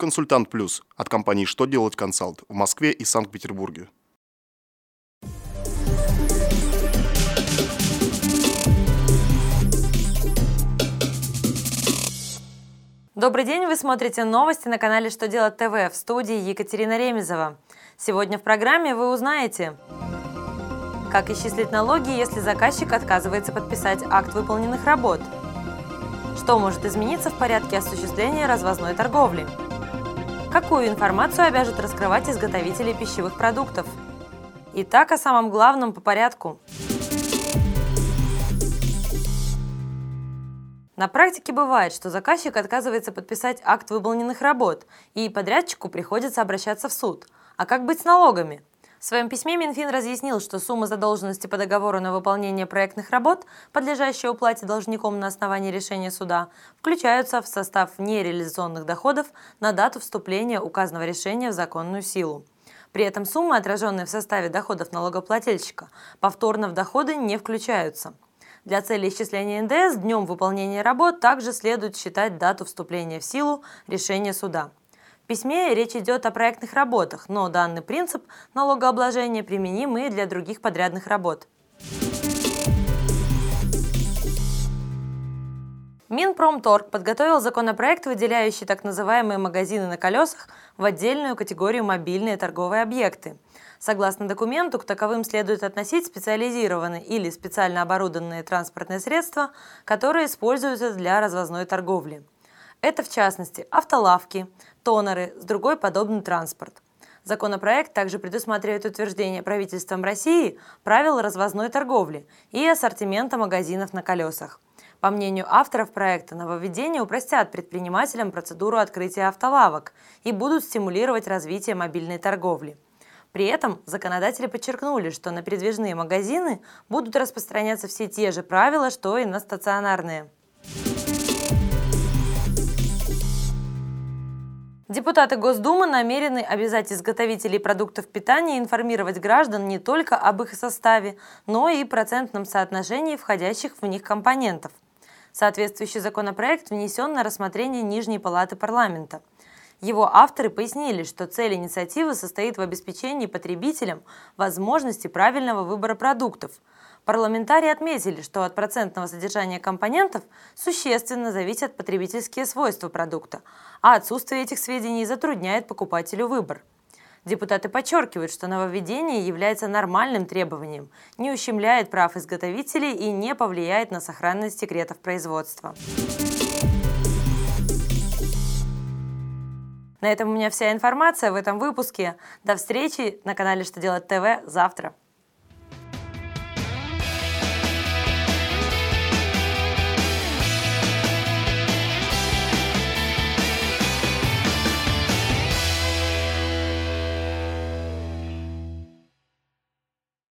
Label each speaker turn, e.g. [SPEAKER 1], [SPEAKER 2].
[SPEAKER 1] Консультант Плюс от компании «Что делать консалт» в Москве и Санкт-Петербурге.
[SPEAKER 2] Добрый день, вы смотрите новости на канале «Что делать ТВ» в студии Екатерина Ремезова. Сегодня в программе вы узнаете, как исчислить налоги, если заказчик отказывается подписать акт выполненных работ, что может измениться в порядке осуществления развозной торговли, какую информацию обяжут раскрывать изготовители пищевых продуктов. Итак, о самом главном по порядку – На практике бывает, что заказчик отказывается подписать акт выполненных работ, и подрядчику приходится обращаться в суд. А как быть с налогами? В своем письме Минфин разъяснил, что суммы задолженности по договору на выполнение проектных работ, подлежащие уплате должником на основании решения суда, включаются в состав нереализационных доходов на дату вступления указанного решения в законную силу. При этом суммы, отраженные в составе доходов налогоплательщика, повторно в доходы не включаются – для цели исчисления НДС днем выполнения работ также следует считать дату вступления в силу решения суда. Письме речь идет о проектных работах, но данный принцип налогообложения применим и для других подрядных работ. Минпромторг подготовил законопроект, выделяющий так называемые магазины на колесах в отдельную категорию мобильные торговые объекты – Согласно документу, к таковым следует относить специализированные или специально оборудованные транспортные средства, которые используются для развозной торговли. Это, в частности, автолавки, тонеры, с другой подобный транспорт. Законопроект также предусматривает утверждение правительством России правил развозной торговли и ассортимента магазинов на колесах. По мнению авторов проекта, нововведения упростят предпринимателям процедуру открытия автолавок и будут стимулировать развитие мобильной торговли. При этом законодатели подчеркнули, что на передвижные магазины будут распространяться все те же правила, что и на стационарные. Депутаты Госдумы намерены обязать изготовителей продуктов питания информировать граждан не только об их составе, но и процентном соотношении входящих в них компонентов. Соответствующий законопроект внесен на рассмотрение Нижней палаты парламента – его авторы пояснили, что цель инициативы состоит в обеспечении потребителям возможности правильного выбора продуктов. Парламентарии отметили, что от процентного содержания компонентов существенно зависят потребительские свойства продукта, а отсутствие этих сведений затрудняет покупателю выбор. Депутаты подчеркивают, что нововведение является нормальным требованием, не ущемляет прав изготовителей и не повлияет на сохранность секретов производства. На этом у меня вся информация в этом выпуске. До встречи на канале «Что делать ТВ» завтра.